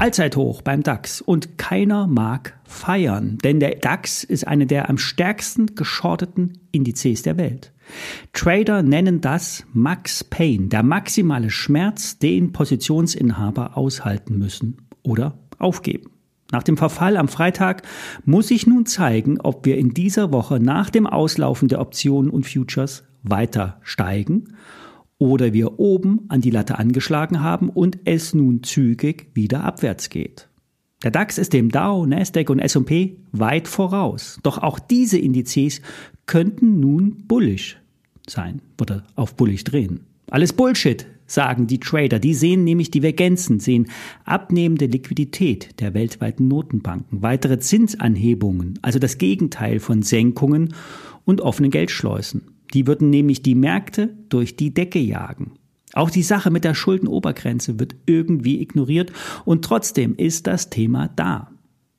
Allzeithoch beim DAX und keiner mag feiern, denn der DAX ist eine der am stärksten geschorteten Indizes der Welt. Trader nennen das Max Pain, der maximale Schmerz, den Positionsinhaber aushalten müssen oder aufgeben. Nach dem Verfall am Freitag muss ich nun zeigen, ob wir in dieser Woche nach dem Auslaufen der Optionen und Futures weiter steigen oder wir oben an die Latte angeschlagen haben und es nun zügig wieder abwärts geht. Der DAX ist dem Dow, Nasdaq und S&P weit voraus. Doch auch diese Indizes könnten nun bullish sein oder auf bullish drehen. Alles Bullshit, sagen die Trader. Die sehen nämlich Divergenzen, sehen abnehmende Liquidität der weltweiten Notenbanken, weitere Zinsanhebungen, also das Gegenteil von Senkungen und offenen Geldschleusen. Die würden nämlich die Märkte durch die Decke jagen. Auch die Sache mit der Schuldenobergrenze wird irgendwie ignoriert und trotzdem ist das Thema da.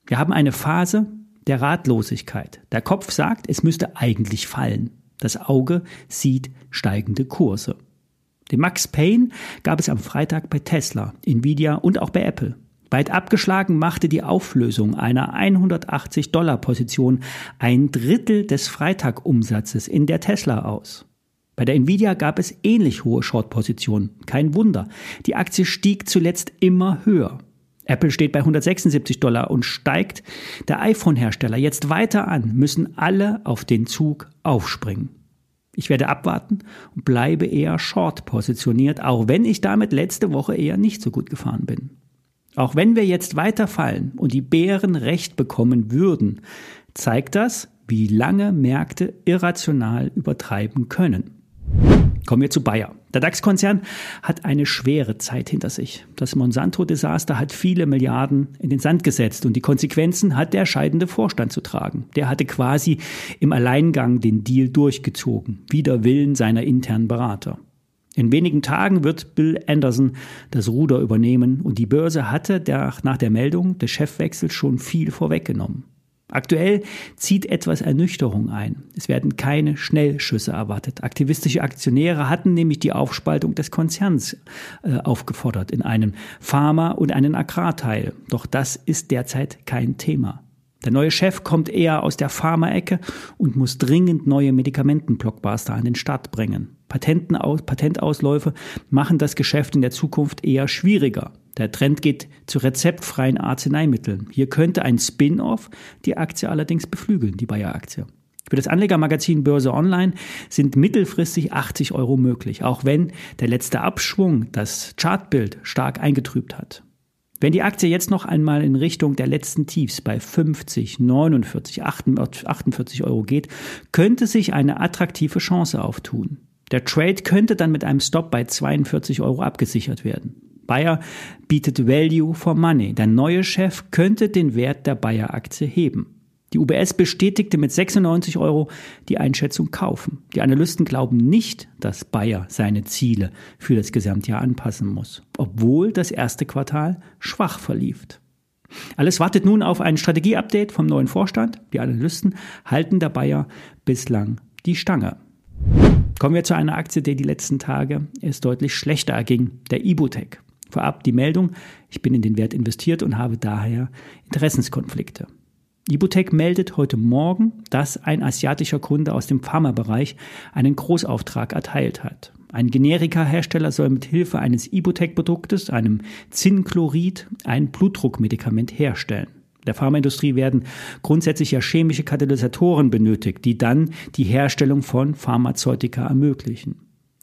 Wir haben eine Phase der Ratlosigkeit. Der Kopf sagt, es müsste eigentlich fallen. Das Auge sieht steigende Kurse. Den Max Payne gab es am Freitag bei Tesla, Nvidia und auch bei Apple. Weit abgeschlagen machte die Auflösung einer 180-Dollar-Position ein Drittel des Freitagumsatzes in der Tesla aus. Bei der Nvidia gab es ähnlich hohe Short-Positionen. Kein Wunder. Die Aktie stieg zuletzt immer höher. Apple steht bei 176 Dollar und steigt der iPhone-Hersteller jetzt weiter an, müssen alle auf den Zug aufspringen. Ich werde abwarten und bleibe eher short positioniert, auch wenn ich damit letzte Woche eher nicht so gut gefahren bin. Auch wenn wir jetzt weiterfallen und die Bären recht bekommen würden, zeigt das, wie lange Märkte irrational übertreiben können. Kommen wir zu Bayer. Der DAX-Konzern hat eine schwere Zeit hinter sich. Das Monsanto-Desaster hat viele Milliarden in den Sand gesetzt und die Konsequenzen hat der scheidende Vorstand zu tragen. Der hatte quasi im Alleingang den Deal durchgezogen, wider Willen seiner internen Berater. In wenigen Tagen wird Bill Anderson das Ruder übernehmen und die Börse hatte der, nach der Meldung des Chefwechsels schon viel vorweggenommen. Aktuell zieht etwas Ernüchterung ein. Es werden keine Schnellschüsse erwartet. Aktivistische Aktionäre hatten nämlich die Aufspaltung des Konzerns äh, aufgefordert in einen Pharma- und einen Agrarteil. Doch das ist derzeit kein Thema. Der neue Chef kommt eher aus der Pharmaecke und muss dringend neue Medikamentenblockbuster an den Start bringen. Patentausläufe machen das Geschäft in der Zukunft eher schwieriger. Der Trend geht zu rezeptfreien Arzneimitteln. Hier könnte ein Spin-off die Aktie allerdings beflügeln, die Bayer-Aktie. Für das Anlegermagazin Börse Online sind mittelfristig 80 Euro möglich, auch wenn der letzte Abschwung das Chartbild stark eingetrübt hat. Wenn die Aktie jetzt noch einmal in Richtung der letzten Tiefs bei 50, 49, 48 Euro geht, könnte sich eine attraktive Chance auftun. Der Trade könnte dann mit einem Stop bei 42 Euro abgesichert werden. Bayer bietet Value for Money. Der neue Chef könnte den Wert der Bayer-Aktie heben. Die UBS bestätigte mit 96 Euro die Einschätzung kaufen. Die Analysten glauben nicht, dass Bayer seine Ziele für das Gesamtjahr anpassen muss, obwohl das erste Quartal schwach verlief. Alles wartet nun auf ein Strategieupdate vom neuen Vorstand. Die Analysten halten der Bayer bislang die Stange. Kommen wir zu einer Aktie, die die letzten Tage es deutlich schlechter erging, der Ibutec. Vorab die Meldung, ich bin in den Wert investiert und habe daher Interessenskonflikte. Ibutec meldet heute Morgen, dass ein asiatischer Kunde aus dem Pharmabereich einen Großauftrag erteilt hat. Ein Generika-Hersteller soll mit Hilfe eines Ibutec-Produktes, einem Zinnchlorid, ein Blutdruckmedikament herstellen. Der Pharmaindustrie werden grundsätzlich ja chemische Katalysatoren benötigt, die dann die Herstellung von Pharmazeutika ermöglichen.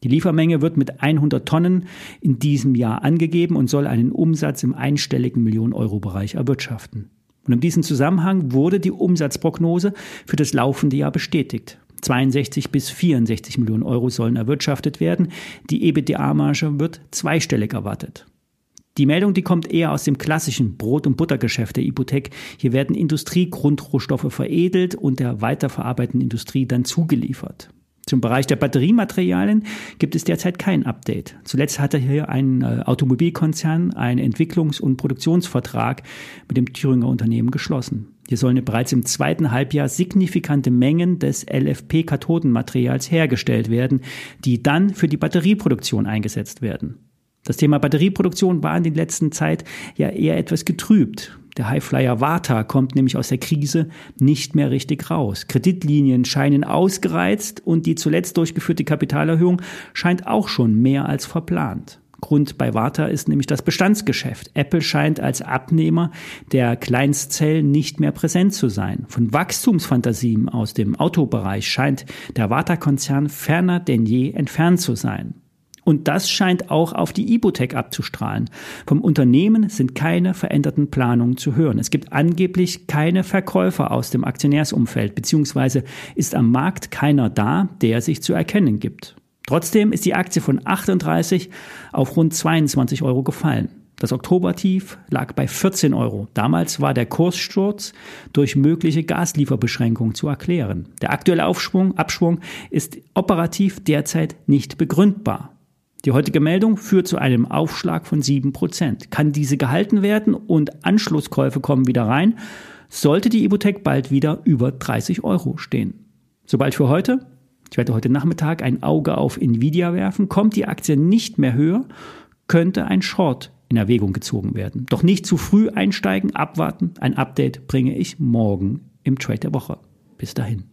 Die Liefermenge wird mit 100 Tonnen in diesem Jahr angegeben und soll einen Umsatz im einstelligen Millionen-Euro-Bereich erwirtschaften. Und in diesem Zusammenhang wurde die Umsatzprognose für das laufende Jahr bestätigt. 62 bis 64 Millionen Euro sollen erwirtschaftet werden. Die EBITDA-Marge wird zweistellig erwartet. Die Meldung, die kommt eher aus dem klassischen Brot- und Buttergeschäft der Ipotec. Hier werden Industriegrundrohstoffe veredelt und der weiterverarbeitenden Industrie dann zugeliefert. Zum Bereich der Batteriematerialien gibt es derzeit kein Update. Zuletzt hatte hier ein äh, Automobilkonzern einen Entwicklungs- und Produktionsvertrag mit dem Thüringer Unternehmen geschlossen. Hier sollen bereits im zweiten Halbjahr signifikante Mengen des LFP-Kathodenmaterials hergestellt werden, die dann für die Batterieproduktion eingesetzt werden. Das Thema Batterieproduktion war in der letzten Zeit ja eher etwas getrübt. Der Highflyer Vata kommt nämlich aus der Krise nicht mehr richtig raus. Kreditlinien scheinen ausgereizt und die zuletzt durchgeführte Kapitalerhöhung scheint auch schon mehr als verplant. Grund bei Vata ist nämlich das Bestandsgeschäft. Apple scheint als Abnehmer der Kleinstzellen nicht mehr präsent zu sein. Von Wachstumsfantasien aus dem Autobereich scheint der Vata-Konzern ferner denn je entfernt zu sein. Und das scheint auch auf die Ibotec abzustrahlen. Vom Unternehmen sind keine veränderten Planungen zu hören. Es gibt angeblich keine Verkäufer aus dem Aktionärsumfeld, beziehungsweise ist am Markt keiner da, der sich zu erkennen gibt. Trotzdem ist die Aktie von 38 auf rund 22 Euro gefallen. Das Oktobertief lag bei 14 Euro. Damals war der Kurssturz durch mögliche Gaslieferbeschränkungen zu erklären. Der aktuelle Aufschwung, Abschwung ist operativ derzeit nicht begründbar. Die heutige Meldung führt zu einem Aufschlag von 7%. Kann diese gehalten werden und Anschlusskäufe kommen wieder rein, sollte die Ibotec bald wieder über 30 Euro stehen. Sobald für heute. Ich werde heute Nachmittag ein Auge auf Nvidia werfen. Kommt die Aktie nicht mehr höher, könnte ein Short in Erwägung gezogen werden. Doch nicht zu früh einsteigen, abwarten. Ein Update bringe ich morgen im Trade der Woche. Bis dahin.